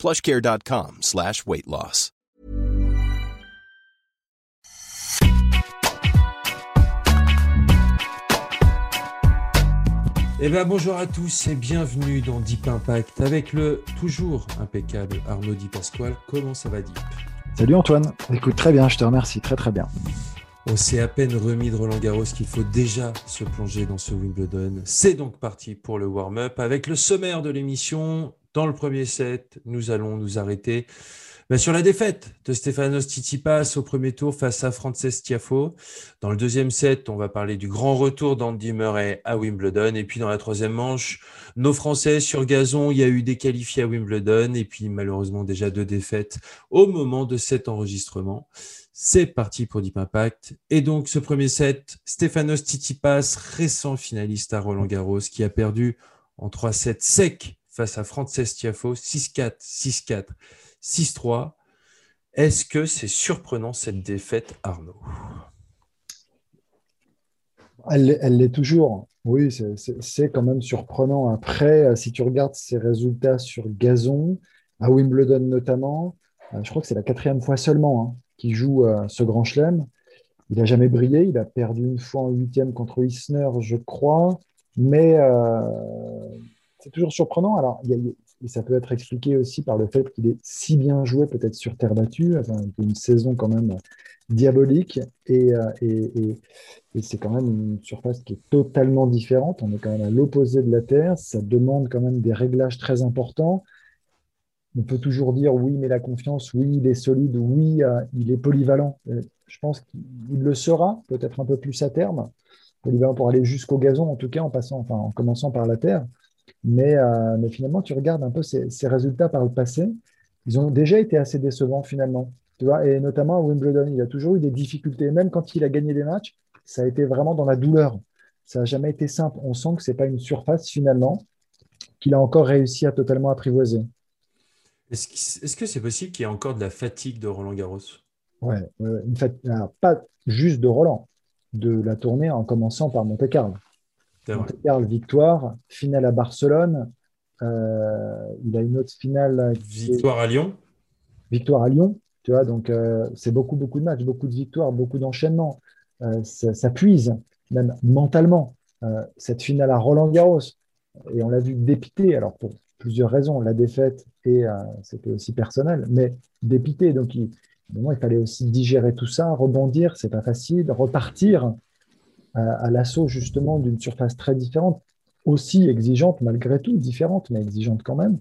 plushcare.com slash weight loss. Eh bien, bonjour à tous et bienvenue dans Deep Impact avec le toujours impeccable Arnaud Di Pasquale. Comment ça va, Deep? Salut Antoine. Écoute, très bien, je te remercie, très très bien. On s'est à peine remis de Roland Garros qu'il faut déjà se plonger dans ce Wimbledon. C'est donc parti pour le warm-up avec le sommaire de l'émission. Dans le premier set, nous allons nous arrêter ben, sur la défaite de Stefanos Tsitsipas au premier tour face à Frances Tiafo. Dans le deuxième set, on va parler du grand retour d'Andy Murray à Wimbledon. Et puis dans la troisième manche, nos Français sur gazon, il y a eu des qualifiés à Wimbledon et puis malheureusement déjà deux défaites au moment de cet enregistrement. C'est parti pour Deep Impact. Et donc ce premier set, Stefanos Tsitsipas, récent finaliste à Roland Garros, qui a perdu en 3 sets secs face à Frances Tiafo, 6-4, 6-4. 6-3. Est-ce que c'est surprenant cette défaite, Arnaud? Elle l'est toujours. Oui, c'est quand même surprenant. Après, si tu regardes ses résultats sur gazon, à Wimbledon notamment, euh, je crois que c'est la quatrième fois seulement hein, qu'il joue euh, ce grand chelem. Il n'a jamais brillé. Il a perdu une fois en huitième contre Isner, je crois. Mais euh, c'est toujours surprenant. Alors, et ça peut être expliqué aussi par le fait qu'il est si bien joué, peut-être sur terre battue, enfin, une saison quand même diabolique. Euh, et, et, c'est quand même une surface qui est totalement différente. On est quand même à l'opposé de la Terre. Ça demande quand même des réglages très importants. On peut toujours dire oui, mais la confiance, oui, il est solide, oui, euh, il est polyvalent. Euh, je pense qu'il le sera, peut-être un peu plus à terme. Polyvalent pour aller jusqu'au gazon, en tout cas, en passant, enfin, en commençant par la terre. Euh, mais, finalement, tu regardes un peu ces, résultats par le passé, ils ont déjà été assez décevants finalement. Tu vois, et notamment à Wimbledon, il a toujours eu des difficultés. Même quand il a gagné des matchs, ça a été vraiment dans la douleur. Ça n'a jamais été simple. On sent que ce n'est pas une surface finalement qu'il a encore réussi à totalement apprivoiser. Est-ce que c'est possible qu'il y ait encore de la fatigue de Roland Garros? Ouais, pas juste de Roland, de la tournée en commençant par Monte Carlo. Monte victoire, finale à Barcelone. Euh, il a une autre finale. Victoire à Lyon. Victoire à Lyon. Tu vois, donc euh, c'est beaucoup, beaucoup de matchs, beaucoup de victoires, beaucoup d'enchaînements. Euh, ça, puise, même mentalement. cette finale à Roland Garros, et on l'a vu dépité, alors pour plusieurs raisons, la défaite et c'était aussi personnel, mais dépité. Donc il, il fallait aussi digérer tout ça, rebondir, c'est pas facile, repartir à, l'assaut justement d'une surface très différente, aussi exigeante malgré tout, différente, mais exigeante quand même.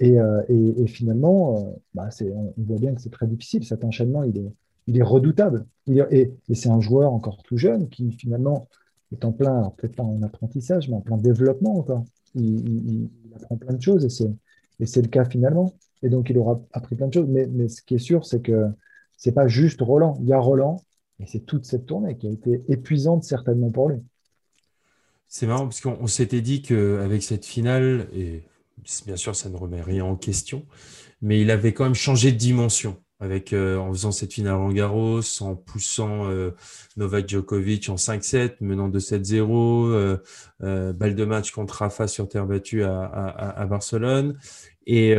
Et, euh, finalement, euh, bah, on, voit bien que c'est très difficile. Cet enchaînement, il est, il est redoutable. et, c'est un joueur encore tout jeune qui finalement est en plein, peut-être pas en apprentissage, mais en plein développement encore. Il, apprend plein de choses et c'est le cas finalement. Et donc, il aura appris plein de choses. Mais, mais ce qui est sûr, c'est que c'est pas juste Roland. Il y a Roland, et c'est toute cette tournée qui a été épuisante certainement pour lui. C'est marrant parce qu'on s'était dit qu'avec cette finale, et bien sûr ça ne remet rien en question, mais il avait quand même changé de dimension avec, euh, en faisant cette finale en Garros, en poussant euh, Novak Djokovic en 5-7, menant 2-7-0, euh, balle de match contre Rafa sur terre battue à, Barcelone. Et,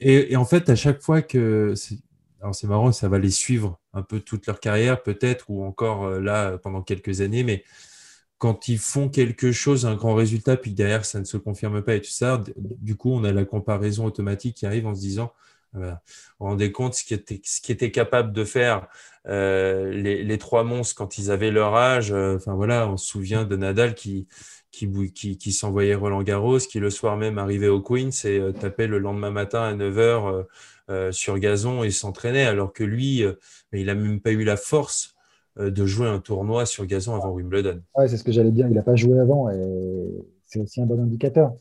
et, et, en fait, à chaque fois que alors c'est marrant, ça va les suivre un peu toute leur carrière peut-être, ou encore euh, là pendant quelques années, mais quand ils font quelque chose, un grand résultat, puis derrière ça ne se confirme pas et tout ça, du coup on a la comparaison automatique qui arrive en se disant, ah ben, vous vous rendez compte ce qui était, ce qui était capable de faire euh, les, trois monstres quand ils avaient leur âge. Euh, enfin on se souvient de Nadal qui, s'envoyait Roland Garros, qui le soir même arrivait au Queens et tapait le lendemain matin à 9h euh, sur gazon et s'entraînait, alors que lui, euh, il n'a même pas eu la force euh, de jouer un tournoi sur gazon avant Wimbledon. C'est ce que j'allais dire. Il n'a pas joué avant c'est aussi un bon indicateur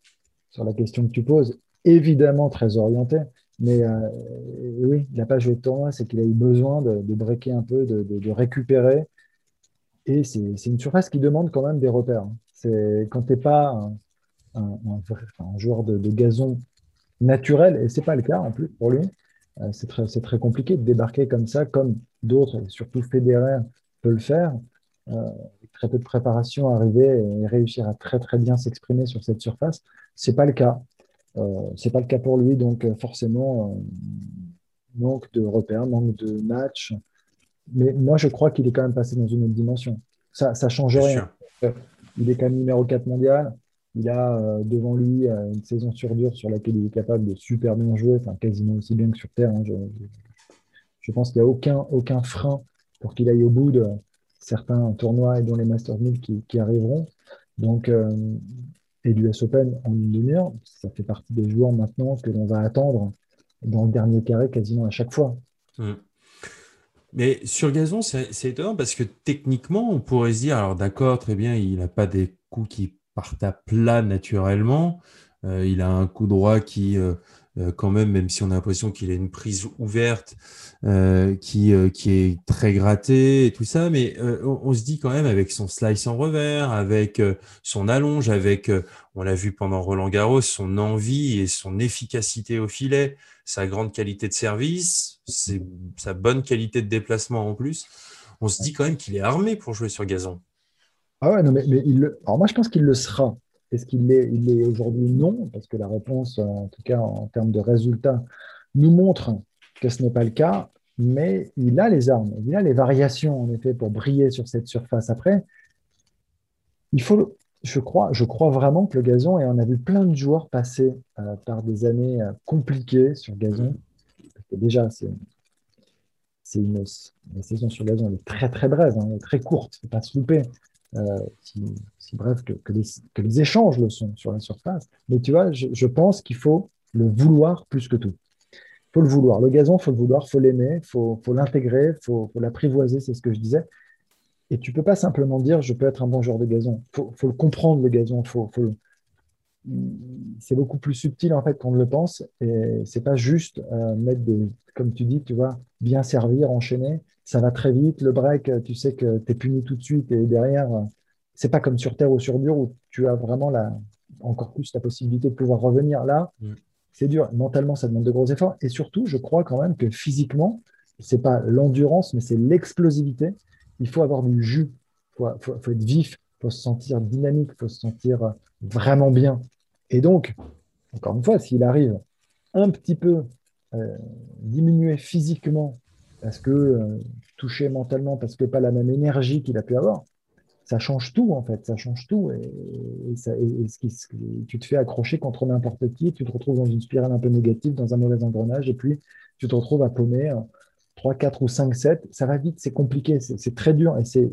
sur la question que tu poses. Évidemment, très orienté. Mais euh, oui, il n'a pas joué de tournoi, c'est qu'il a eu besoin de, de un peu, de, récupérer. Et c'est une surface qui demande quand même des repères. Quand tu n'es pas un, joueur de, gazon naturel, et ce n'est pas le cas en plus pour lui, euh, c'est très, très, compliqué de débarquer comme ça, comme d'autres, surtout Federer peut le faire. Euh, très peu de préparation, arriver et réussir à très très bien s'exprimer sur cette surface. C'est pas le cas. Euh, c'est pas le cas pour lui, donc euh, forcément manque de repères, manque de matchs. Mais moi, je crois qu'il est quand même passé dans une autre dimension. Ça, ça change rien. Il est quand même numéro 4 mondial. Il a devant lui une saison sur dur sur laquelle il est capable de super bien jouer, enfin quasiment aussi bien que sur Terre. Hein. Je, pense qu'il n'y a aucun, aucun frein pour qu'il aille au bout de, certains tournois et dont les Masters 1000 qui, arriveront. Donc, euh, et l'US Open en une demi-heure, ça fait partie des joueurs maintenant que l'on va attendre dans le dernier carré quasiment à chaque fois. Hmm. Mais sur gazon, c'est étonnant parce que techniquement, on pourrait se dire, alors d'accord, très bien, il n'a pas des coups qui partent à plat naturellement. Euh, il a un coup droit qui, euh, quand même, même si on a l'impression qu'il a une prise ouverte euh, qui, euh, qui est très grattée et tout ça, mais on, se dit quand même avec son slice en revers, avec son allonge, avec, on l'a vu pendant Roland Garros, son envie et son efficacité au filet, sa grande qualité de service, sa bonne qualité de déplacement en plus, on se dit quand même qu'il est armé pour jouer sur gazon. Ah ouais, non, mais, mais il Alors moi, je pense qu'il le sera. Est-ce qu'il l'est est, aujourd'hui non, parce que la réponse, en tout cas en termes de résultats, nous montre que ce n'est pas le cas, mais il a les armes, il a les variations, en effet, pour briller sur cette surface. Après, il faut, je crois, je crois vraiment que le gazon, et on a vu plein de joueurs passer euh, par des années euh, compliquées sur gazon, parce que déjà, c'est une, saison sur gazon, est très très brève, hein, très courte, il ne faut pas se louper. Euh, si, bref que, les, échanges le sont sur la surface. Mais tu vois, je, pense qu'il faut le vouloir plus que tout. Il faut le vouloir. Le gazon, il faut le vouloir, il faut l'aimer, il faut, l'intégrer, il faut, l'apprivoiser, c'est ce que je disais. Et tu peux pas simplement dire je peux être un bon joueur de gazon. Il faut, le comprendre, le gazon. Faut, c'est beaucoup plus subtil en fait qu'on ne le pense. Et c'est pas juste euh, mettre comme tu dis, tu vois, bien servir, enchaîner ça va très vite. Le break, tu sais que tu es puni tout de suite et derrière, c'est pas comme sur terre ou sur dur où tu as vraiment la, encore plus la possibilité de pouvoir revenir. Là, mm. c'est dur. Mentalement, ça demande de gros efforts. Et surtout, je crois quand même que physiquement, c'est pas l'endurance, mais c'est l'explosivité. Il faut avoir du jus. Il faut, être vif. Il faut se sentir dynamique. Il faut se sentir vraiment bien. Et donc, encore une fois, s'il arrive un petit peu euh, diminué physiquement parce que euh, touché mentalement, parce que pas la même énergie qu'il a pu avoir, ça change tout en fait, ça change tout. Et, tu te fais accrocher contre n'importe qui, tu te retrouves dans une spirale un peu négative, dans un mauvais engrenage, et puis tu te retrouves à paumer 3, 4 ou 5, 7. Ça va vite, c'est compliqué, c'est très dur. Et c'est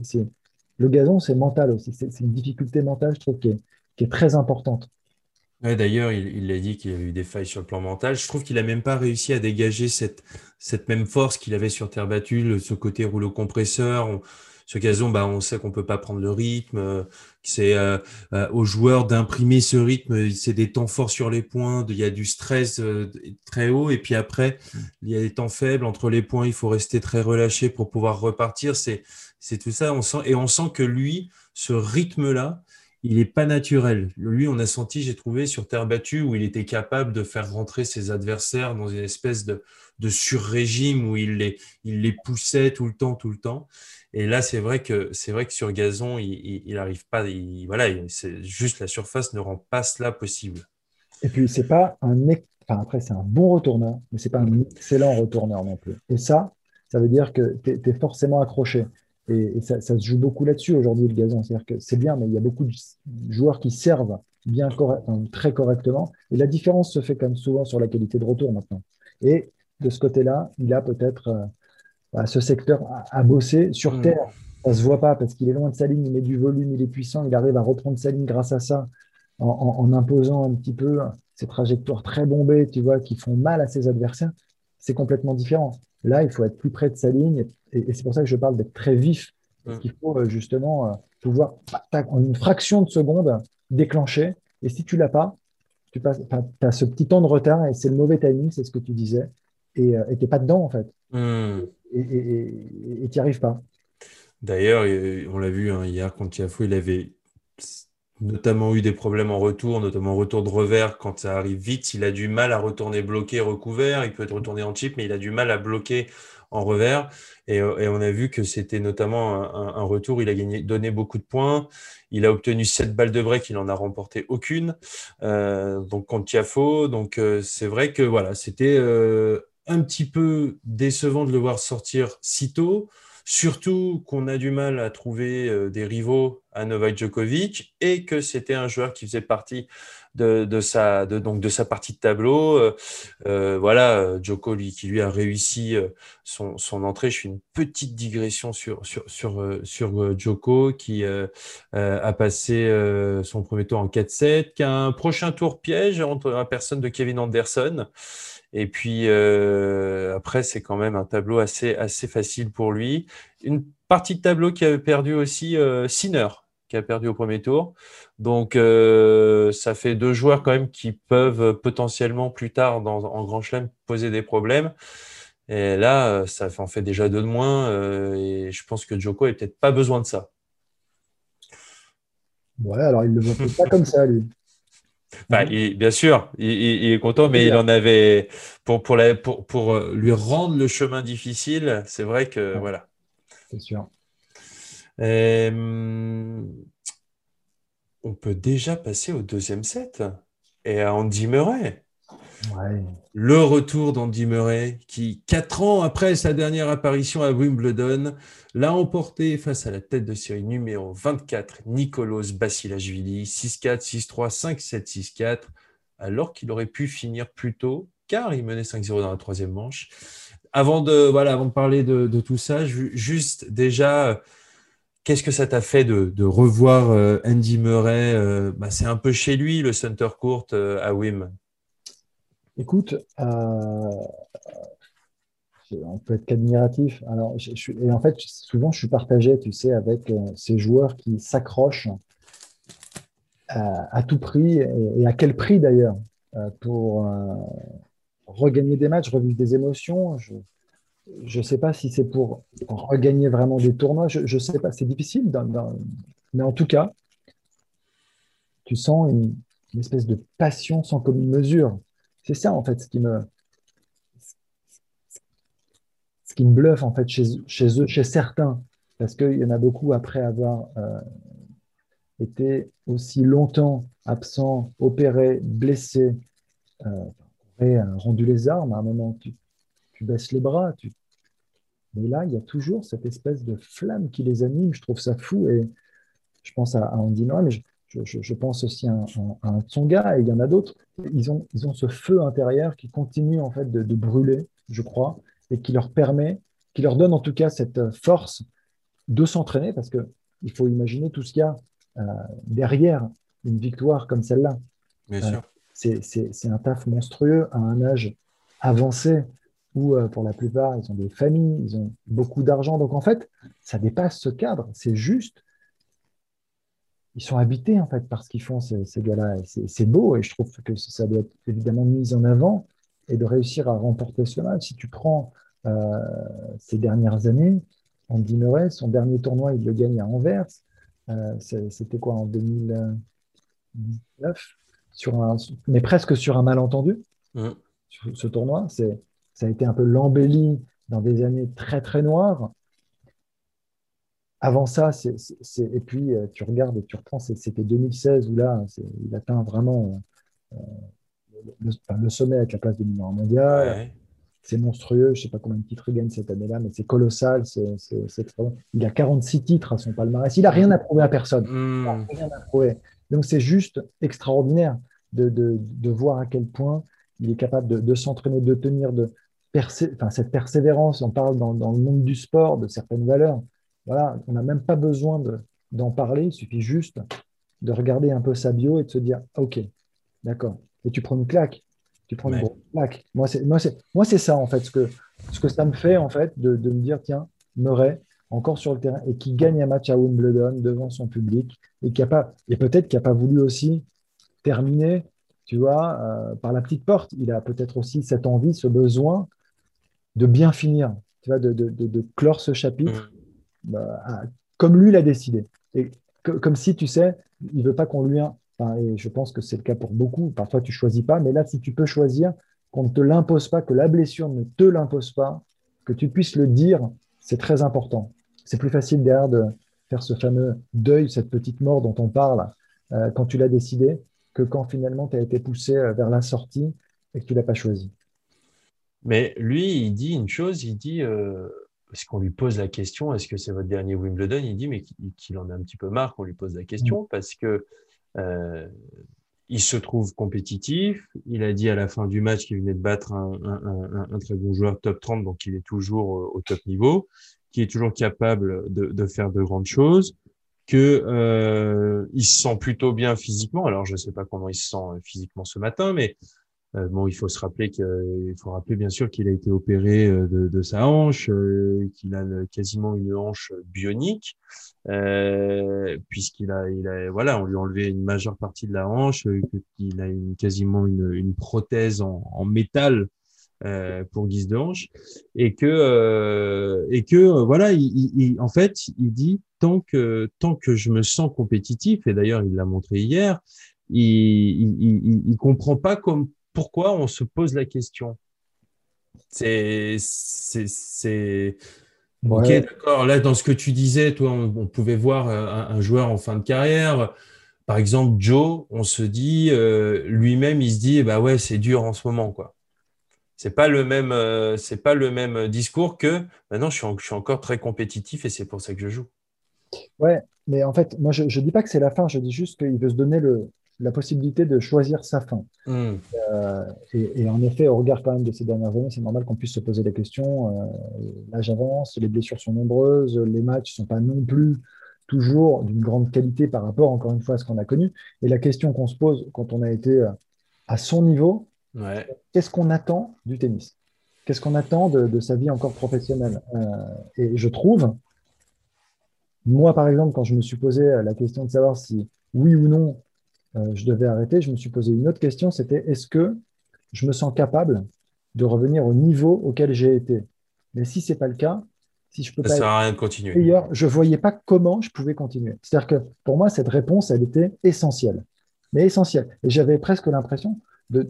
le gazon, c'est mental aussi. C'est une difficulté mentale, je trouve, qui est très importante. Ouais, d'ailleurs, il, a dit qu'il y a eu des failles sur le plan mental. Je trouve qu'il n'a même pas réussi à dégager cette, cette même force qu'il avait sur terre battue, ce côté rouleau compresseur. Ce gazon, bah, on sait qu'on peut pas prendre le rythme. C'est euh, euh, aux joueurs d'imprimer ce rythme. C'est des temps forts sur les points. Il y a du stress euh, très haut. Et puis après, il y a des temps faibles entre les points. Il faut rester très relâché pour pouvoir repartir. C'est c'est tout ça. On sent et on sent que lui, ce rythme-là, il n'est pas naturel. Lui, on a senti, j'ai trouvé, sur terre battue, où il était capable de faire rentrer ses adversaires dans une espèce de, de sur-régime où il les, il poussait tout le temps, tout le temps. Et là, c'est vrai que c'est vrai que sur gazon, il n'arrive pas. voilà, c'est juste la surface ne rend pas cela possible. Et puis c'est pas un après c'est un bon retourneur, mais c'est pas un excellent retourneur non plus. Et ça, ça veut dire que tu es, forcément accroché. Et, ça, se joue beaucoup là-dessus aujourd'hui, le gazon. C'est-à-dire que c'est bien, mais il y a beaucoup de joueurs qui servent bien très correctement. Et la différence se fait comme souvent sur la qualité de retour maintenant. Et de ce côté-là, il a peut-être euh, bah, ce secteur à, bosser sur hmm. terre. Ça ne se voit pas parce qu'il est loin de sa ligne, il met du volume, il est puissant, il arrive à reprendre sa ligne grâce à ça, en, imposant un petit peu ces trajectoires très bombées, tu vois, qui font mal à ses adversaires. C'est complètement différent. Là, il faut être plus près de sa ligne et, c'est pour ça que je parle d'être très vif. Parce qu'il faut euh, justement euh, pouvoir, en une fraction de seconde, déclencher. Et si tu l'as pas, tu as ce petit temps de retard et c'est le mauvais timing, c'est ce que tu disais, et tu n'es pas dedans en fait. Hmm. Et tu n'y arrives pas. D'ailleurs, on l'a vu hein, hier contre Tiafo, il avait notamment eu des problèmes en retour, notamment en retour de revers. Quand ça arrive vite, il a du mal à retourner bloqué, recouvert. Il peut être retourné en chip, mais il a du mal à bloquer en revers. Et, euh, on a vu que c'était notamment un, retour. Il a donné beaucoup de points. Il a obtenu 7 balles de break. Il n'en a remporté aucune. Euh, donc contre Tiafo. Donc euh, c'est vrai que voilà, c'était un petit peu décevant de le voir sortir si tôt. Surtout qu'on a du mal à trouver euh, des rivaux à Novak Djokovic et que c'était un joueur qui faisait partie de, sa, donc de sa partie de tableau. Euh, euh, voilà, Djoko qui lui a réussi son, entrée. Je fais une petite digression sur, sur Djoko qui a passé son premier tour en 4-7, qui a un prochain tour piège entre la personne de Kevin Anderson. Et puis euh, après, c'est quand même un tableau assez, assez facile pour lui. Une partie de tableau qui a perdu aussi euh, Sinner, qui a perdu au premier tour. Donc euh, ça fait deux joueurs quand même qui peuvent potentiellement plus tard dans, en Grand Chelem poser des problèmes. Et là, ça en fait déjà deux de moins. et je pense que Joko n'a peut-être pas besoin de ça. Ouais, alors il ne le voit pas comme ça, lui. Bah, bien sûr, il, est content, mais il en avait pour, pour, pour, euh, lui rendre le chemin difficile. C'est vrai que voilà. C'est sûr. Euh, on peut déjà passer au deuxième set et à Andy Murray. Le retour d'Andy Murray, qui, quatre ans après sa dernière apparition à Wimbledon, l'a emporté face à la tête de série numéro 24, Nicolas Basilashvili, 6-4, 6-3, 5-7, 6-4, alors qu'il aurait pu finir plus tôt, car il menait 5-0 dans la troisième manche. Avant de, parler de, tout ça, juste déjà, qu'est-ce que ça t'a fait de, revoir euh, Andy Murray euh, bah, C'est un peu chez lui, le center court euh, à Wim. Écoute, euh, on peut être qu'admiratif. Alors, et en fait, souvent, je suis partagé, tu sais, avec euh, ces joueurs qui s'accrochent à, tout prix et, à quel prix d'ailleurs euh, pour regagner des matchs, revivre des émotions. Je ne sais pas si c'est pour regagner vraiment des tournois. Je ne sais pas, c'est difficile. mais en tout cas, tu sens une, une espèce de passion sans commune mesure. C'est ça, en fait, ce qui me, ce qui me bluffe, en fait, chez, eux, chez certains, parce qu'il y en a beaucoup après avoir euh, été aussi longtemps absents, opérés, blessés, euh, euh, rendu les armes. À un moment, tu, baisses les bras. Mais là, il y a toujours cette espèce de flamme qui les anime. Je trouve ça fou. Et je pense à, Andy je, pense aussi à, un Tsonga, et il y en a d'autres. Ils ont, ils ont ce feu intérieur qui continue en fait de, brûler, je crois, et qui leur permet, qui leur donne en tout cas cette force de s'entraîner, parce qu'il faut imaginer tout ce qu'il y a euh, derrière une victoire comme celle-là. Euh, c'est un taf monstrueux à un âge avancé où, euh, pour la plupart, ils ont des familles, ils ont beaucoup d'argent. Donc, en fait, ça dépasse ce cadre. C'est juste ils sont habités en fait par ce qu'ils font ces, gars-là. c'est beau et je trouve que ça doit être évidemment mis en avant et de réussir à remporter ce match. Si tu prends euh, ces dernières années, Andy Murray, son dernier tournoi, il le gagne à Anvers. Euh, c'était quoi en 2019 sur un, Mais presque sur un malentendu. Mmh. ce tournoi, ça a été un peu l'embellie dans des années très très noires avant ça, c'est, et puis euh, tu regardes et tu reprends, c'était 2016 où là, il atteint vraiment euh, le, sommet avec la place de numéro mondial. C'est monstrueux, je ne sais pas combien de titres il gagne cette année-là, mais c'est colossal, c'est, Il a 46 titres à son palmarès. Il n'a rien à prouver à personne. Hmm. rien à prouver. Donc c'est juste extraordinaire de, de, de, voir à quel point il est capable de, s'entraîner, de tenir de enfin, cette persévérance. On parle dans, dans, le monde du sport de certaines valeurs. Voilà, on n'a même pas besoin d'en parler, il suffit juste de regarder un peu sa bio et de se dire OK, d'accord. Et tu prends une claque. Tu prends une claque. Moi, c'est, moi, c'est, moi, c'est ça, en fait, ce que, ce que ça me fait, en fait, de, me dire tiens, Murray, encore sur le terrain, et qui gagne un match à Wimbledon devant son public, et, qui a pas, et peut-être qu'il n'a pas voulu aussi terminer tu vois, euh, par la petite porte. Il a peut-être aussi cette envie, ce besoin de bien finir, tu vois, de, de, clore ce chapitre mm. Bah, comme lui l'a décidé. Et comme si, tu sais, il veut pas qu'on lui... Et je pense que c'est le cas pour beaucoup. Parfois, tu choisis pas, mais là, si tu peux choisir, qu'on ne te l'impose pas, que la blessure ne te l'impose pas, que tu puisses le dire, c'est très important. C'est plus facile derrière de faire ce fameux deuil, cette petite mort dont on parle, euh, quand tu l'as décidé, que quand finalement tu as été poussé euh, vers la sortie et que tu l'as pas choisi. Mais lui, il dit une chose, il dit, euh, parce qu'on lui pose la question, est-ce que c'est votre dernier Wimbledon? Il dit, mais qu'il en a un petit peu marre qu'on lui pose la question, mm. parce que il se trouve compétitif. Il a dit à la fin du match qu'il venait de battre un, très bon joueur top 30, donc il est toujours au top niveau, qui est toujours capable de, faire de grandes choses, que euh, il se sent plutôt bien physiquement. Alors je ne sais pas comment il se sent physiquement ce matin, mais euh, bon, il faut se rappeler qu'il faut rappeler bien sûr qu'il a été opéré euh, de, sa hanche, euh, qu'il a quasiment une hanche bionique, puisqu'il a, il a, voilà, on lui a enlevé une majeure partie de la hanche, qu'il a une, quasiment une, une prothèse en, en métal pour guise de hanche, et que et que voilà, il, il, en fait, il dit tant que tant que je me sens compétitif, et d'ailleurs il l'a montré hier, il, il, il, comprend pas comme pourquoi on se pose la question? C'est. c'est Ok, d'accord. Là, dans ce que tu disais, toi, on, pouvait voir euh, un, joueur en fin de carrière. Par exemple, Joe, on se dit, euh, lui-même, il se dit, bah ouais, c'est dur en ce moment, quoi. C'est pas le même, euh, c'est pas le même discours que maintenant, je suis, je suis encore très compétitif et c'est pour ça que je joue. Ouais, mais en fait, moi, je ne dis pas que c'est la fin, je dis juste qu'il veut se donner le, la possibilité de choisir sa fin. Hmm. Euh, et, en effet, au regard quand même de ces dernières années, c'est normal qu'on puisse se poser des questions. Euh, l'âge avance, les blessures sont nombreuses, les matchs ne sont pas non plus toujours d'une grande qualité par rapport, encore une fois, à ce qu'on a connu. Et la question qu'on se pose quand on a été euh, à son niveau, qu'est-ce qu'on attend du tennis? Qu'est-ce qu'on attend de, de, sa vie encore professionnelle? Et je trouve, moi par exemple, quand je me suis posé la question de savoir si oui ou non je devais arrêter, je me suis posé une autre question, c'était est-ce que je me sens capable de revenir au niveau auquel j'ai été? Mais si ce n'est pas le cas, si je peux ça pas sert à rien de continuer. D'ailleurs, je ne voyais pas comment je pouvais continuer. C'est-à-dire que pour moi, cette réponse, elle était essentielle. Mais essentielle. Et j'avais presque l'impression de,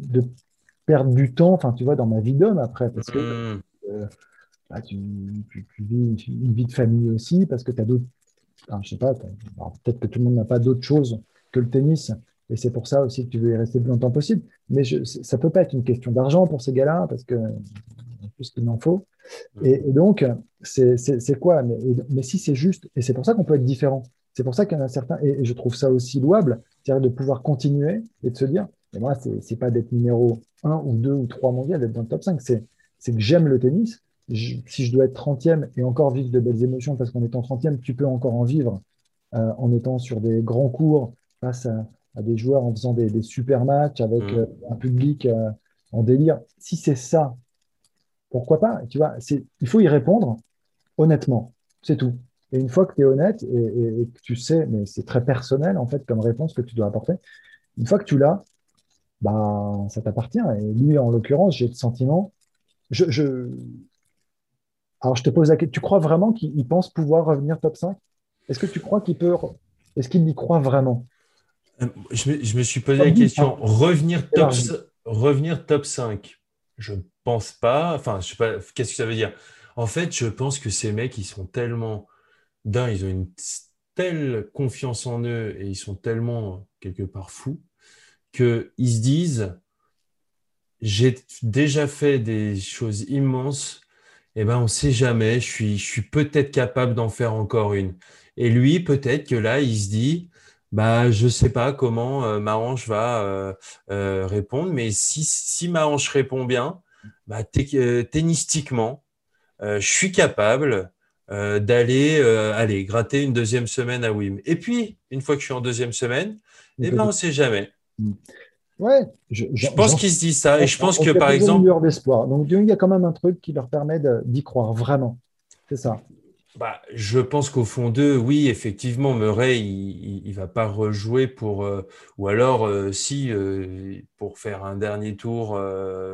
perdre du temps, enfin, tu vois, dans ma vie d'homme après, parce que mmh. euh, bah, tu, vis une, vie de famille aussi, parce que tu as d'autres. Enfin, je sais pas, peut-être que tout le monde n'a pas d'autre chose que le tennis et c'est pour ça aussi que tu veux y rester le plus longtemps possible. Mais ça ne peut pas être une question d'argent pour ces gars-là, parce que plus qu'il en faut. Et, donc, c'est quoi? Mais, si c'est juste, et c'est pour ça qu'on peut être différent. C'est pour ça qu'il y en a certains, et, je trouve ça aussi louable, c'est-à-dire de pouvoir continuer et de se dire, mais moi, ce n'est pas d'être numéro 1 ou 2 ou 3 mondial, d'être dans le top 5, c'est que j'aime le tennis. si je dois être 30e et encore vivre de belles émotions, parce qu'en étant 30e, tu peux encore en vivre euh, en étant sur des grands cours face à, à des joueurs en faisant des, super matchs avec mm. euh, un public euh, en délire. Si c'est ça, pourquoi pas Tu vois, il faut y répondre honnêtement. C'est tout. Et une fois que tu es honnête et, que tu sais, mais c'est très personnel en fait comme réponse que tu dois apporter, une fois que tu l'as, bah, ça t'appartient. Et lui, en l'occurrence, j'ai le sentiment. Je, Alors, je te pose la question tu crois vraiment qu'il pense pouvoir revenir top 5 Est-ce que tu crois qu'il peut. Est-ce qu'il y croit vraiment? Euh, je me, suis posé la question, revenir top, revenir top 5, je ne pense pas. Enfin, je sais pas, qu'est-ce que ça veut dire? En fait, je pense que ces mecs, ils sont tellement. D'un, ils ont une telle confiance en eux et ils sont tellement, quelque part, fous, qu'ils se disent j'ai déjà fait des choses immenses, et eh ben on ne sait jamais, je suis, je suis peut-être capable d'en faire encore une. Et lui, peut-être que là, il se dit, bah, je sais pas comment euh, ma hanche va euh, euh, répondre, mais si, si ma hanche répond bien, bah, tennistiquement, je suis capable d'aller aller gratter une deuxième semaine à Wim. Et puis, une fois que je suis en deuxième semaine, eh ben, on ne sait jamais. Mm. Ouais, je, pense qu'ils se disent ça. Et je pense que, par exemple. d'espoir. Donc, il y a quand même un truc qui leur permet d'y croire vraiment. C'est ça. Bah, je pense qu'au fond d'eux, oui, effectivement, Murray, il ne va pas rejouer pour. Euh, ou alors, euh, si, euh, pour faire un dernier tour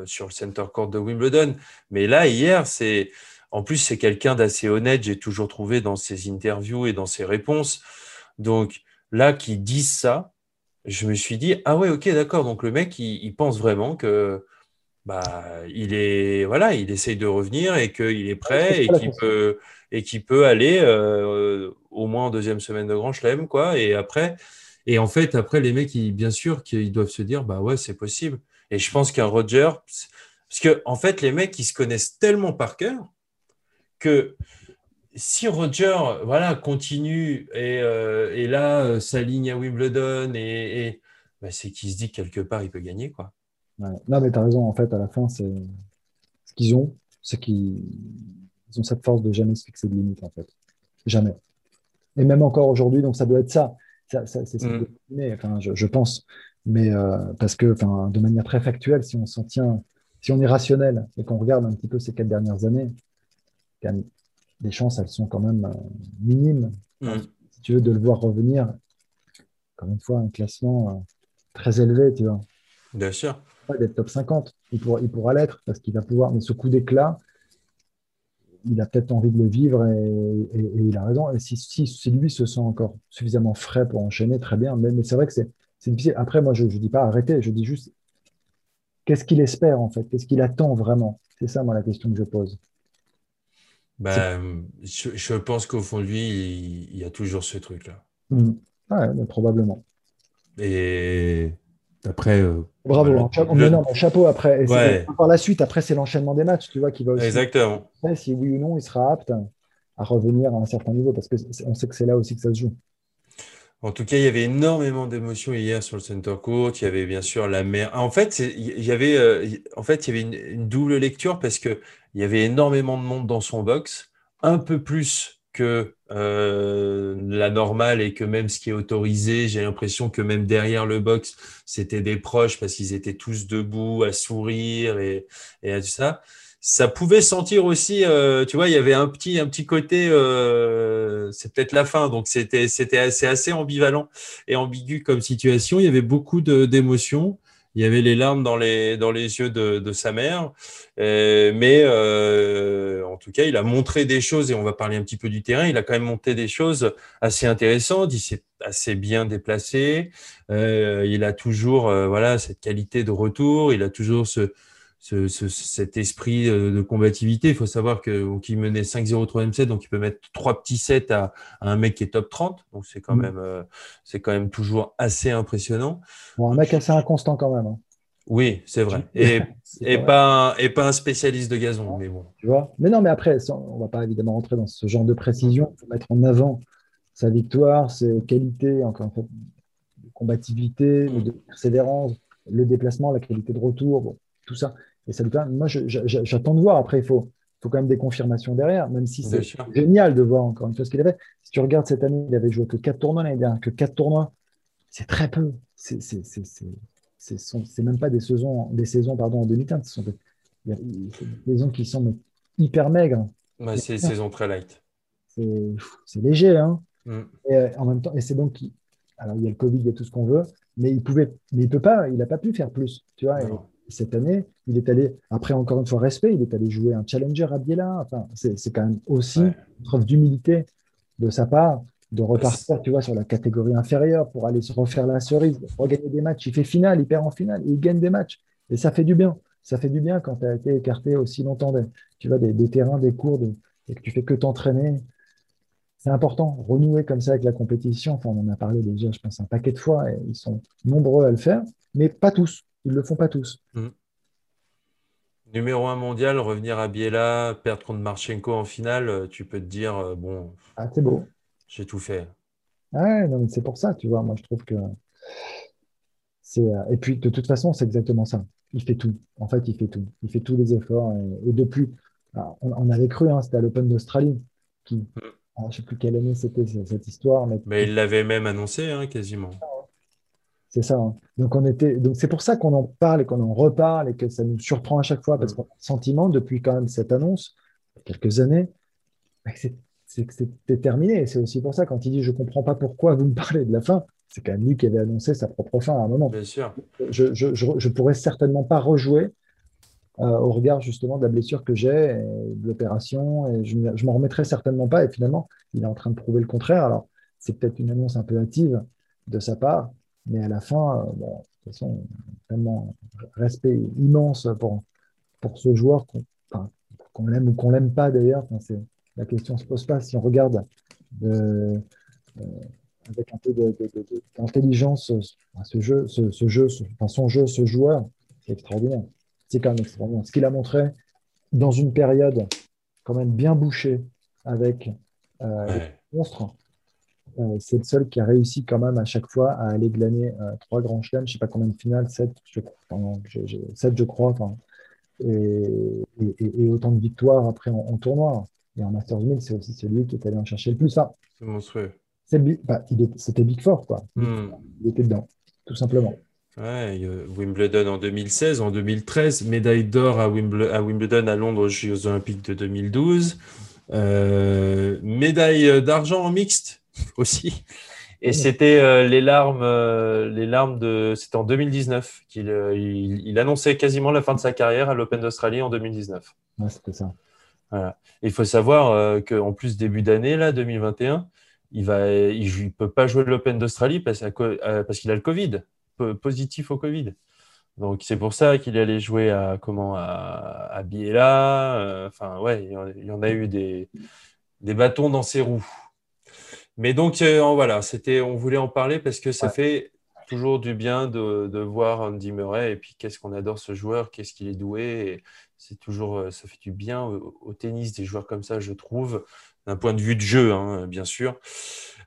sur le center court de Wimbledon. Mais là, hier, c'est. En plus, c'est quelqu'un d'assez honnête, j'ai toujours trouvé dans ses interviews et dans ses réponses. Donc, là, qui disent ça, je me suis dit, ah ouais, ok, d'accord. Donc, le mec, il pense vraiment que bah, il est voilà, il essaye de revenir et qu'il est prêt et qu'il peut et peut aller euh, au moins en deuxième semaine de Grand Chelem quoi. Et après, et en fait après les mecs, ils, bien sûr qu'ils doivent se dire bah ouais c'est possible. Et je pense qu'un Roger, parce que en fait les mecs ils se connaissent tellement par cœur que si Roger voilà continue et, euh, et là euh, s'aligne à Wimbledon et, et bah, c'est qu'il se dit que quelque part il peut gagner quoi. Non, mais tu as raison, en fait, à la fin, c'est ce qu'ils ont, c'est qu'ils ont cette force de jamais se fixer de limite, en fait. Jamais. Et même encore aujourd'hui, donc ça doit être ça. ça, c'est ce mm. enfin, je, je, pense. Mais euh, parce que, enfin, de manière très factuelle, si on s'en tient, si on est rationnel et qu'on regarde un petit peu ces quatre dernières années, les chances, elles sont quand même euh, minimes. Mm. Si tu veux, de le voir revenir, encore une fois, un classement euh, très élevé, tu vois. Bien sûr d'être top 50. Il, pourra, il pourra l'être parce qu'il va pouvoir. Mais ce coup d'éclat, il a peut-être envie de le vivre et, il a raison. Et si, si, lui se sent encore suffisamment frais pour enchaîner, très bien. Mais, c'est vrai que c'est difficile. Après, moi, je ne dis pas arrêter, je dis juste qu'est-ce qu'il espère en fait? Qu'est-ce qu'il attend vraiment? C'est ça, moi, la question que je pose. Ben, je, pense qu'au fond de lui, il, y a toujours ce truc-là. Mmh. probablement. Et après. Euh, Bravo, hein. on chapeau après. Par la suite, après, c'est l'enchaînement des matchs, tu vois, qui va aussi. Exactement. Si oui ou non, il sera apte à revenir à un certain niveau, parce qu'on sait que c'est là aussi que ça se joue. En tout cas, il y avait énormément d'émotions hier sur le center court. Il y avait bien sûr la mer. En fait, il y avait, euh, en fait, il y avait une, double lecture parce que il y avait énormément de monde dans son box, un peu plus que euh, la normale et que même ce qui est autorisé, j'ai l'impression que même derrière le box, c'était des proches parce qu'ils étaient tous debout à sourire et, et à tout ça. Ça pouvait sentir aussi, euh, tu vois, il y avait un petit, un petit côté, euh, c'est peut-être la fin, donc c'était, c'était assez, assez ambivalent et ambigu comme situation. Il y avait beaucoup d'émotions il y avait les larmes dans les, dans les yeux de, de sa mère. Euh, mais euh, en tout cas, il a montré des choses, et on va parler un petit peu du terrain, il a quand même monté des choses assez intéressantes. Il s'est assez bien déplacé. Euh, il a toujours euh, voilà cette qualité de retour. Il a toujours ce, cet esprit euh, de combativité. Il faut savoir qu'il menait 5-0 3 set, donc il peut mettre trois petits sets à, un mec qui est top 30. Donc c'est quand, mm. même, euh, c'est quand même toujours assez impressionnant. Bon, un mec assez inconstant quand même. Hein. Oui, c'est vrai. Et, et, Pas un, et pas un spécialiste de gazon. Mais bon. Tu vois? Mais non, mais après, on ne va pas évidemment rentrer dans ce genre de précision. Il faut mettre en avant sa victoire, ses qualités, encore de combativité, de persévérance, le déplacement, la qualité de retour. Bon, tout ça. Et ça moi, j'attends de voir. Après, il faut, faut quand même des confirmations derrière, même si c'est génial de voir encore une fois ce qu'il avait. Si tu regardes cette année, il avait joué que 4 tournois l'année dernière, que 4 tournois, c'est très peu. C'est même pas des saisons, des saisons pardon, en demi-teinte. Ce sont des, des, saisons qui sont hyper maigres. c'est des saisons très light. C'est léger. Hein. Mm. Et, euh, en même temps, et c'est donc. Alors, il y a le Covid, il y a tout ce qu'on veut, mais il pouvait, mais il peut pas, il n'a pas pu faire plus. Tu vois, cette année, il est allé, après encore une fois respect, il est allé jouer un challenger à Biella. Enfin, c'est quand même aussi une preuve d'humilité de sa part de repartir, tu vois, sur la catégorie inférieure pour aller se refaire la cerise, regagner des matchs. Il fait finale, il perd en finale, il gagne des matchs. Et ça fait du bien. Ça fait du bien quand tu as été écarté aussi longtemps des, tu vois, des, terrains, des cours, et que tu fais que t'entraîner. C'est important, renouer comme ça avec la compétition. Enfin, on en a parlé déjà, je pense, un paquet de fois, et ils sont nombreux à le faire, mais pas tous. Ils ne le font pas tous. Mm. Numéro un mondial, revenir à Biella, perdre contre Marchenko en finale, euh, tu peux te dire, euh, bon, ah, c'est beau. J'ai tout fait. Ouais, non, c'est pour ça, tu vois. Moi, je trouve que c'est. Euh, et puis, de toute façon, c'est exactement ça. Il fait tout. En fait, il fait tout. Il fait tous les efforts. Et, depuis, on, avait cru, hein, c'était à l'Open d'Australie, qui, mm. je ne sais plus quelle année c'était cette histoire. Mais, il l'avait même annoncé, hein, quasiment. C'est ça. Hein. Donc, on était. Donc, c'est pour ça qu'on en parle et qu'on en reparle et que ça nous surprend à chaque fois parce mm. qu'on a le sentiment, depuis quand même cette annonce, quelques années, que c'est que c'était terminé. C'est aussi pour ça, quand il dit Je ne comprends pas pourquoi vous me parlez de la fin, c'est quand même lui qui avait annoncé sa propre fin à un moment. Bien sûr. Je ne pourrais certainement pas rejouer euh, au regard justement de la blessure que j'ai, de l'opération, et je ne m'en remettrai certainement pas. Et finalement, il est en train de prouver le contraire. Alors, c'est peut-être une annonce un peu hâtive de sa part, mais à la fin, euh, bon, de toute façon, vraiment respect immense pour, pour ce joueur qu'on qu'on l'aime ou qu'on l'aime pas d'ailleurs. Enfin, la question ne se pose pas. Si on regarde euh, avec un peu d'intelligence ce jeu, ce, jeu enfin, son jeu, ce joueur, c'est extraordinaire. C'est quand même extraordinaire. Ce qu'il a montré dans une période quand même bien bouchée avec euh, les monstres, euh, c'est le seul qui a réussi quand même à chaque fois à aller glaner trois grands chelems, je ne sais pas combien de finales, sept, je, je crois, et, et, autant de victoires après en, tournoi. Et en Masters 1000, c'est aussi celui qui est allé en chercher le plus. Ça, c'est monstrueux. Bah, c'était Big Four, quoi. Hmm. Il était dedans, tout simplement. Ouais, Wimbledon en 2016, en 2013, médaille d'or à, Wimbledon, à Londres aux Jeux Olympiques de 2012, euh, médaille d'argent en mixte aussi. Et c'était euh, les larmes, euh, les larmes de. C'était en 2019 qu'il il, annonçait quasiment la fin de sa carrière à l'Open d'Australie en 2019. Ouais, c'était ça. Voilà. Il faut savoir qu'en plus début d'année là, 2021, il va, il, peut pas jouer l'Open d'Australie parce, parce qu'il a le Covid, positif au Covid. Donc c'est pour ça qu'il allait jouer à comment à, à Biella. Enfin ouais, il y en a eu des, des bâtons dans ses roues. Mais donc, euh, voilà, c'était, on voulait en parler parce que ça fait toujours du bien de, voir Andy Murray. Et puis, qu'est-ce qu'on adore ce joueur, qu'est-ce qu'il est doué. C'est toujours, euh, ça fait du bien au, tennis des joueurs comme ça, je trouve, d'un point de vue de jeu, hein, bien sûr.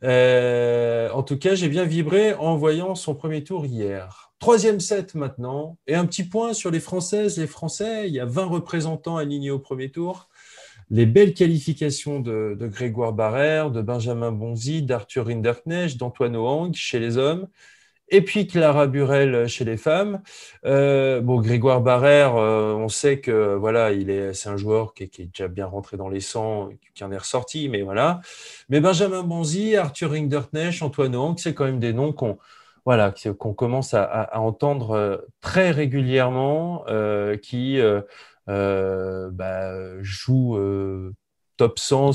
Euh, en tout cas, j'ai bien vibré en voyant son premier tour hier. Troisième set maintenant. Et un petit point sur les Françaises, les Français. Il y a 20 représentants alignés au premier tour les belles qualifications de, Grégoire Barrère, de Benjamin Bonzi, d'Arthur Rinderknecht, d'Antoine Oang chez les hommes, et puis Clara Burel chez les femmes. Euh, bon, Grégoire Barrère, euh, on sait que voilà, il est, c'est un joueur qui est, déjà bien rentré dans les sangs, qui en est ressorti, mais voilà. Mais Benjamin Bonzi, Arthur Rinderknecht, Antoine Oang, c'est quand même des noms qu'on voilà, qu'on commence à, entendre euh, très régulièrement, qui bah, joue euh, top 100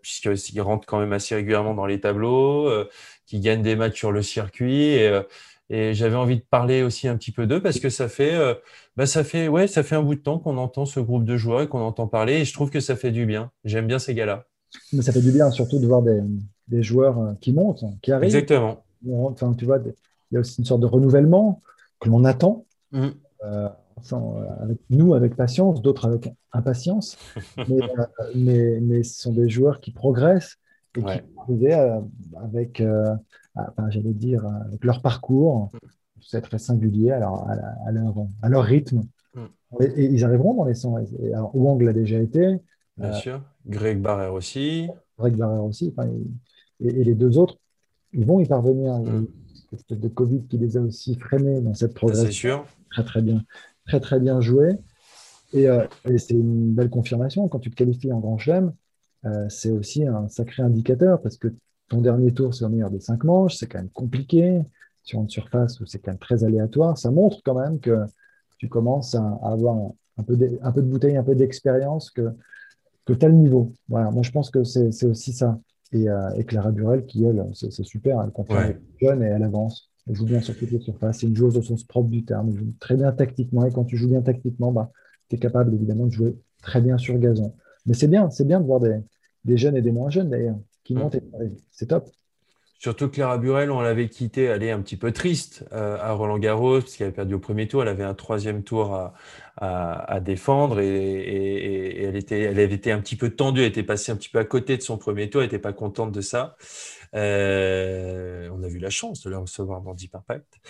puisqu'il rentre quand même assez régulièrement dans les tableaux, euh, qui gagne des matchs sur le circuit. Et, j'avais envie de parler aussi un petit peu d'eux parce que ça fait, bah, ça fait, ouais, ça fait un bout de temps qu'on entend ce groupe de joueurs et qu'on entend parler. Et je trouve que ça fait du bien. J'aime bien ces gars-là. Mais ça fait du bien surtout de voir des, des joueurs qui montent, qui arrivent. Exactement. Enfin, tu vois, il y a aussi une sorte de renouvellement que l'on attend. Mmh. Euh, avec nous avec patience, d'autres avec impatience, mais, euh, mais, mais, ce sont des joueurs qui progressent et qui arrivent euh, avec, j'allais dire, avec leur parcours, c'est très singulier, alors à, leur, à leur rythme. Mm. Et, ils arriveront dans les 100. Alors, Wang l'a déjà été. Bien sûr. Greg Barrère aussi. Greg Barrère aussi. et, les deux autres, ils vont y parvenir. Mm. Cette de Covid qui les a aussi freinés dans cette progression. C'est sûr. Très, très bien très très bien joué. Euh, et, c'est une belle confirmation. Quand tu te qualifies en Grand Chelem, euh, c'est aussi un sacré indicateur parce que ton dernier tour, c'est au meilleur des cinq manches, c'est quand même compliqué. Sur une surface où c'est quand même très aléatoire, ça montre quand même que tu commences à, avoir un, peu de, un peu de bouteille, un peu d'expérience, que, que tu as le niveau. Voilà, moi je pense que c'est aussi ça. Et, euh, et, Clara Burel, qui elle, c'est super, elle comprend ouais. jeune et elle avance. Elle joue bien sur toutes les surfaces. C'est une joueuse au sens propre du terme. Elle joue très bien tactiquement. Et quand tu joues bien tactiquement, bah, tu es capable évidemment de jouer très bien sur gazon. Mais c'est bien, c'est bien de voir des, jeunes et des moins jeunes d'ailleurs qui montent c'est top. Surtout Clara Burel, on l'avait quittée, elle est un petit peu triste euh, à Roland Garros, parce qu'elle avait perdu au premier tour. Elle avait un troisième tour à, à, défendre et, et, elle, était, elle avait été un petit peu tendue. Elle était passée un petit peu à côté de son premier tour. Elle n'était pas contente de ça. Euh, on a eu la chance de la recevoir dans Deep Impact.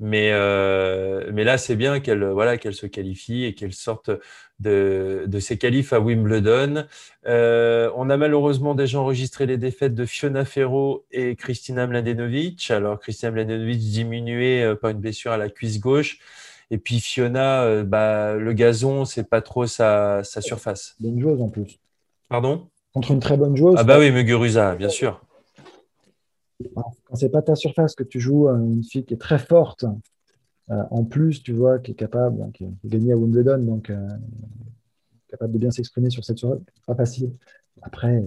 Mais, euh, mais là, c'est bien qu'elle voilà, qu'elle se qualifie et qu'elle sorte de, de ses qualifs à Wimbledon. Euh, on a malheureusement déjà enregistré les défaites de Fiona Ferro et Kristina Mladenovic. Alors, Kristina Mladenovic diminuée par une blessure à la cuisse gauche. Et puis Fiona, bah, le gazon, c'est pas trop sa, sa surface. Bonne joueuse en plus. Pardon? Contre une très bonne joueuse. Ah bah oui, Muguruza, bien sûr. Quand c'est pas ta surface que tu joues une fille qui est très forte, euh, en plus, tu vois, qui est capable, qui a gagné à Wimbledon, donc euh, capable de bien s'exprimer sur cette soirée, pas facile. Après,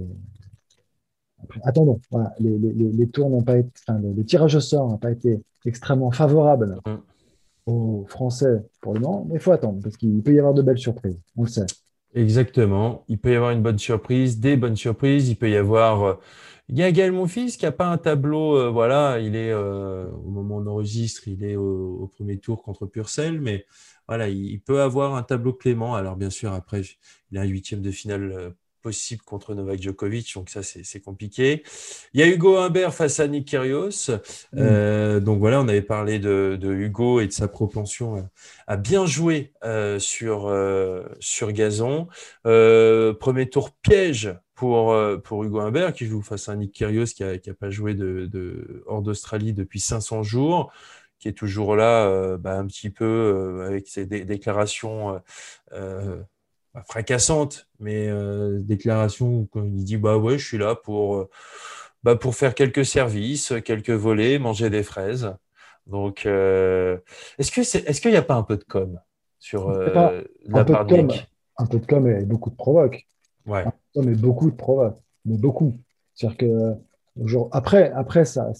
attendons. Voilà, les, les, tours n'ont pas été, enfin, les, tirages au sort n'ont pas été extrêmement favorables mm. aux Français pour le moment, mais il faut attendre parce qu'il peut y avoir de belles surprises. On le sait. Exactement. Il peut y avoir une bonne surprise, des bonnes surprises. Il peut y avoir. Euh, il y a Gaël Monfils qui n'a pas un tableau. Euh, voilà, il est euh, au moment où on enregistre, il est au, premier tour contre Purcell, mais voilà, il, peut avoir un tableau clément. Alors bien sûr, après, il a un huitième de finale possible contre Novak Djokovic, donc ça c'est compliqué. Il y a Hugo Humbert face à Nick Kyrgios. Mm. Euh, donc voilà, on avait parlé de, Hugo et de sa propension à, bien jouer euh, sur, euh, sur gazon. premier tour piège pour, pour Hugo Humbert qui joue face à Nick Kyrgios qui n'a pas joué de, hors d'Australie depuis 500 jours qui est toujours là, bah, un petit peu avec ses déclarations fracassante, mais euh, déclaration où il dit bah ouais, je suis là pour, euh, bah, pour faire quelques services, quelques volets, manger des fraises. Donc, euh, est-ce que c'est, est-ce qu'il n'y a pas un peu de com sur la part de Un peu de com et beaucoup de provoque. Ouais. mais beaucoup de provoque, mais beaucoup. C'est-à-dire que genre, après, après ça,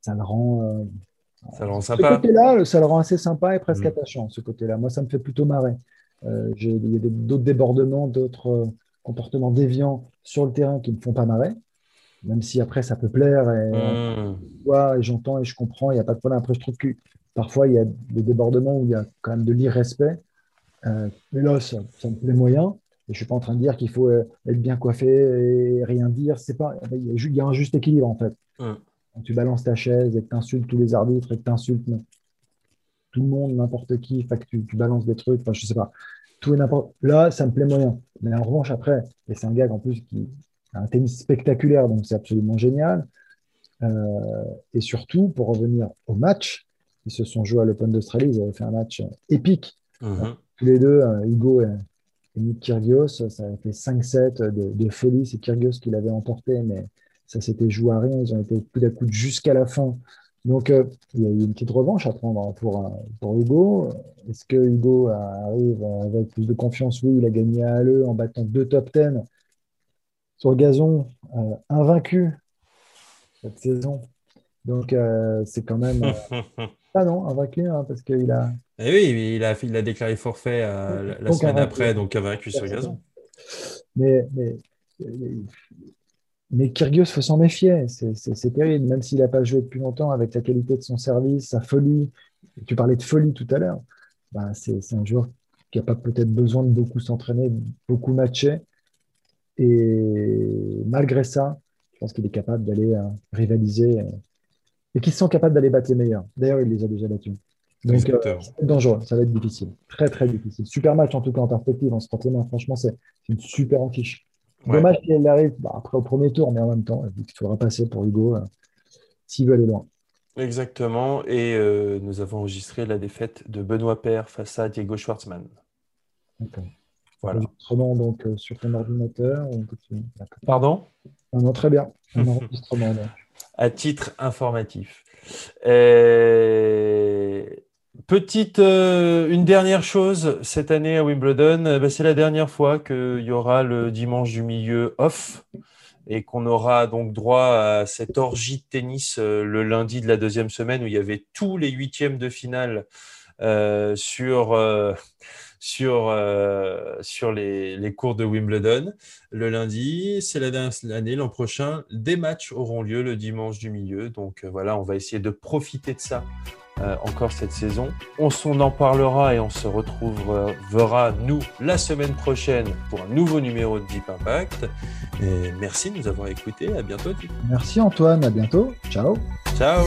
ça, le rend. ça le rend sympa. Ce côté-là, ça le rend assez sympa et presque mm. attachant, ce côté-là. Moi, ça me fait plutôt marrer. Euh, il y a d'autres débordements, d'autres euh, comportements déviants sur le terrain qui ne me font pas marrer, même si après ça peut plaire et, mmh. et j'entends et je comprends, il n'y a pas de problème. Après, je trouve que parfois il y a des débordements où il y a quand même de l'irrespect. Euh, mais là, ça, me plaît moyen. Et je ne suis pas en train de dire qu'il faut être bien coiffé et rien dire. C'est pas, il y a un juste équilibre en fait. Mmh. Quand tu balances ta chaise et que tu insultes tous les arbitres et que tu insultes tout le monde, n'importe qui, que tu, balances des trucs, enfin, je sais pas. Tout et n'importe. Là, ça me plaît moyen. Mais en revanche, après, et c'est un gars en plus qui a un tennis spectaculaire, donc c'est absolument génial. Euh, et surtout, pour revenir au match, ils se sont joués à l'Open d'Australie, ils avaient fait un match épique. Mhm. Tous les deux, euh, Hugo et, Nick Kyrgios, ça a fait 5-7 de, de, folie. C'est Kyrgios qui l'avait emporté, mais ça s'était joué à rien. Ils ont été coup à coup jusqu'à la fin. Donc, euh, il y a eu une petite revanche à prendre pour, euh, pour Hugo. Est-ce que Hugo arrive avec plus de confiance? Oui, il a gagné à Halle en battant deux top 10 sur gazon, euh, invaincu cette saison. Donc, c'est quand même. non, invaincu, hein, parce qu'il a. Eh oui, il a, il a déclaré forfait la semaine après, donc invaincu sur gazon. Mais, mais mais Kyrgios, faut s'en méfier. C'est terrible, même s'il n'a pas joué depuis longtemps avec la qualité de son service, sa folie. Tu parlais de folie tout à l'heure. Ben, c'est un joueur qui n'a pas peut-être besoin de beaucoup s'entraîner, beaucoup matcher. Et malgré ça, je pense qu'il est capable d'aller euh, rivaliser euh, et qu'il se sent capable d'aller battre les meilleurs. D'ailleurs, il les a déjà battus. Donc, euh, ça va être dangereux, ça va être difficile. Très, très difficile. Super match, en tout cas, en perspective, en se Franchement, c'est une super affiche. Dommage qu'il arrive bah, après au premier tour, mais en même temps, il faudra passer pour Hugo euh, s'il veut aller loin. Exactement. Et euh, nous avons enregistré la défaite de Benoît Père face à Diego Schwartzmann. Voilà. Enregistrement donc sur ton ordinateur. Pardon? Non, Très bien. Un enregistrement. À titre informatif. Et... Petite, euh, une dernière chose, cette année à Wimbledon, euh, bah, c'est la dernière fois qu'il y aura le dimanche du milieu off et qu'on aura donc droit à cette orgie de tennis euh, le lundi de la deuxième semaine où il y avait tous les huitièmes de finale sur, sur, sur les, les, cours de Wimbledon. Le lundi, c'est la dernière année, l'an prochain, des matchs auront lieu le dimanche du milieu. Donc voilà, on va essayer de profiter de ça euh, encore cette saison. On s'en en parlera et on se retrouvera, nous, la semaine prochaine pour un nouveau numéro de Deep Impact. Et merci de nous avoir écoutés. À bientôt, Merci, Antoine. À bientôt. Ciao. Ciao.